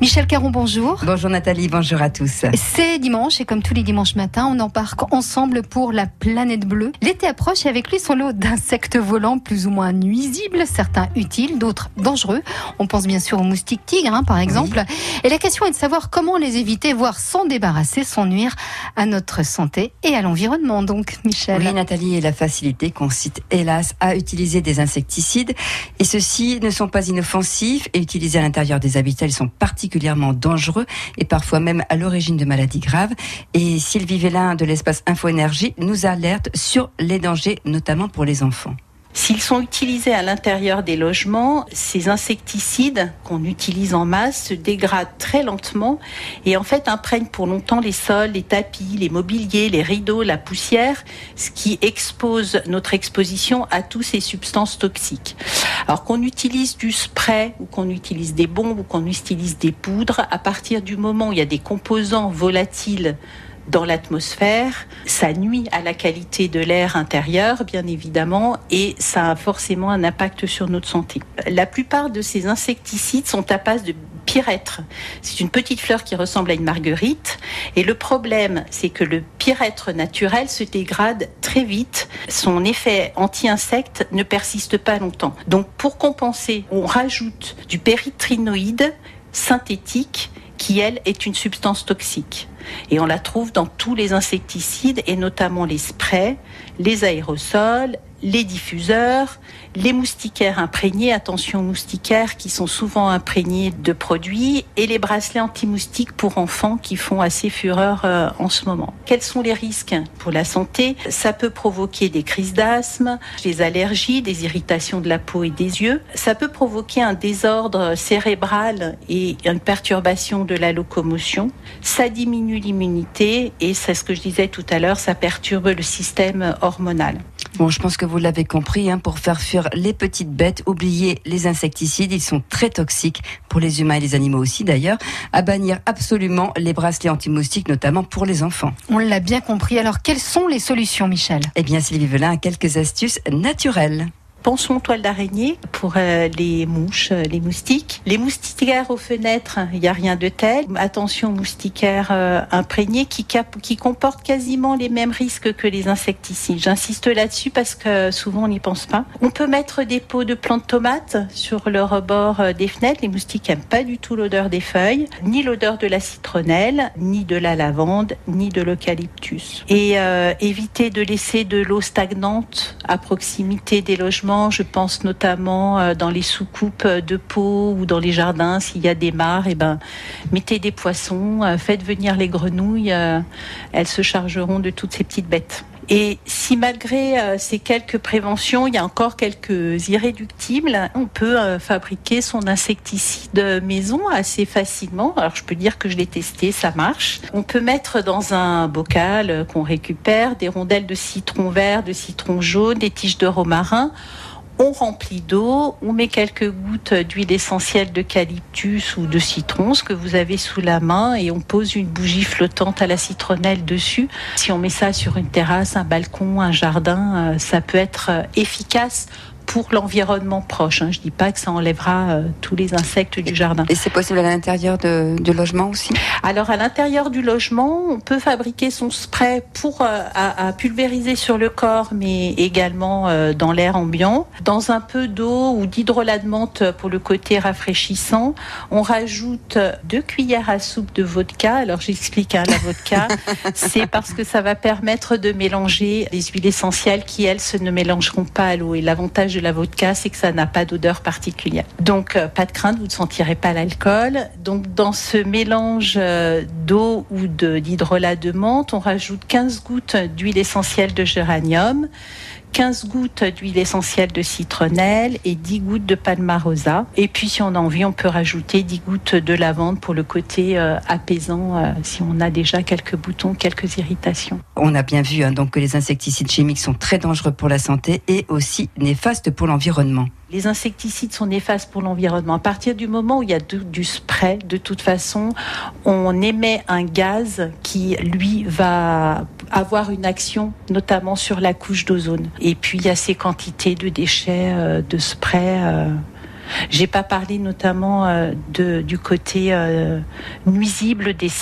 Michel Caron, bonjour. Bonjour Nathalie, bonjour à tous. C'est dimanche et comme tous les dimanches matins, on embarque ensemble pour la planète bleue. L'été approche et avec lui son lot d'insectes volants plus ou moins nuisibles, certains utiles, d'autres dangereux. On pense bien sûr aux moustiques tigres, hein, par exemple. Et la question est de savoir comment les éviter, voire s'en débarrasser sans nuire à notre santé et à l'environnement. Donc, Michel. Oui, Nathalie, et la facilité consiste hélas à utiliser des insecticides. Et ceux-ci ne sont pas inoffensifs et utilisés à l'intérieur des habitats, ils sont particulièrement particulièrement dangereux et parfois même à l'origine de maladies graves. Et Sylvie Vélin de l'espace Info Énergie nous alerte sur les dangers, notamment pour les enfants. S'ils sont utilisés à l'intérieur des logements, ces insecticides qu'on utilise en masse se dégradent très lentement et en fait imprègnent pour longtemps les sols, les tapis, les mobiliers, les rideaux, la poussière, ce qui expose notre exposition à toutes ces substances toxiques. Alors qu'on utilise du spray ou qu'on utilise des bombes ou qu'on utilise des poudres, à partir du moment où il y a des composants volatiles dans l'atmosphère. Ça nuit à la qualité de l'air intérieur, bien évidemment, et ça a forcément un impact sur notre santé. La plupart de ces insecticides sont à base de C'est une petite fleur qui ressemble à une marguerite. Et le problème, c'est que le pyrètre naturel se dégrade très vite. Son effet anti-insecte ne persiste pas longtemps. Donc, pour compenser, on rajoute du péritrinoïde synthétique qui, elle, est une substance toxique. Et on la trouve dans tous les insecticides, et notamment les sprays, les aérosols, les diffuseurs, les moustiquaires imprégnés, attention moustiquaires qui sont souvent imprégnés de produits, et les bracelets anti-moustiques pour enfants qui font assez fureur euh, en ce moment. Quels sont les risques pour la santé? Ça peut provoquer des crises d'asthme, des allergies, des irritations de la peau et des yeux. Ça peut provoquer un désordre cérébral et une perturbation de la locomotion. Ça diminue l'immunité et c'est ce que je disais tout à l'heure, ça perturbe le système hormonal. Bon, je pense que vous l'avez compris, hein, pour faire fuir les petites bêtes, oubliez les insecticides, ils sont très toxiques pour les humains et les animaux aussi d'ailleurs. À bannir absolument les bracelets anti-moustiques, notamment pour les enfants. On l'a bien compris. Alors, quelles sont les solutions, Michel? Eh bien, Sylvie Velin a quelques astuces naturelles. Pensons aux toiles d'araignée pour euh, les mouches, euh, les moustiques. Les moustiquaires aux fenêtres, il n'y a rien de tel. Attention aux moustiquaires euh, imprégnés qui, qui comportent quasiment les mêmes risques que les insecticides. J'insiste là-dessus parce que souvent on n'y pense pas. On peut mettre des pots de plantes tomates sur le rebord des fenêtres. Les moustiques n'aiment pas du tout l'odeur des feuilles, ni l'odeur de la citronnelle, ni de la lavande, ni de l'eucalyptus. Et éviter de laisser de l'eau stagnante à proximité des logements je pense notamment euh, dans les soucoupes de peau ou dans les jardins, s'il y a des mares, eh ben, mettez des poissons, euh, faites venir les grenouilles, euh, elles se chargeront de toutes ces petites bêtes. Et si malgré ces quelques préventions, il y a encore quelques irréductibles, on peut fabriquer son insecticide maison assez facilement. Alors je peux dire que je l'ai testé, ça marche. On peut mettre dans un bocal qu'on récupère des rondelles de citron vert, de citron jaune, des tiges de romarin on remplit d'eau, on met quelques gouttes d'huile essentielle d'eucalyptus ou de citron, ce que vous avez sous la main, et on pose une bougie flottante à la citronnelle dessus. Si on met ça sur une terrasse, un balcon, un jardin, euh, ça peut être euh, efficace pour l'environnement proche. Hein. Je ne dis pas que ça enlèvera euh, tous les insectes du jardin. Et c'est possible à l'intérieur du logement aussi? Alors à l'intérieur du logement, on peut fabriquer son spray pour euh, à, pulvériser sur le corps, mais également euh, dans l'air ambiant. Dans un peu d'eau ou d'hydrolat de menthe pour le côté rafraîchissant, on rajoute deux cuillères à soupe de vodka. Alors j'explique, hein, la vodka, c'est parce que ça va permettre de mélanger les huiles essentielles qui, elles, se ne mélangeront pas à l'eau. Et l'avantage de la vodka, c'est que ça n'a pas d'odeur particulière. Donc, euh, pas de crainte, vous ne sentirez pas l'alcool. Donc, dans ce mélange euh, d'eau ou d'hydrolat de, de menthe, on rajoute 15 gouttes d'huile essentielle de géranium. 15 gouttes d'huile essentielle de citronnelle et 10 gouttes de palmarosa. Et puis si on a envie, on peut rajouter 10 gouttes de lavande pour le côté euh, apaisant euh, si on a déjà quelques boutons, quelques irritations. On a bien vu hein, donc que les insecticides chimiques sont très dangereux pour la santé et aussi néfastes pour l'environnement les insecticides sont néfastes pour l'environnement. À partir du moment où il y a du, spray, de toute façon, on émet un gaz qui, lui, va avoir une action, notamment sur la couche d'ozone. Et puis, il y a ces quantités de déchets euh, de spray. Euh, J'ai pas parlé notamment de, du côté nuisible des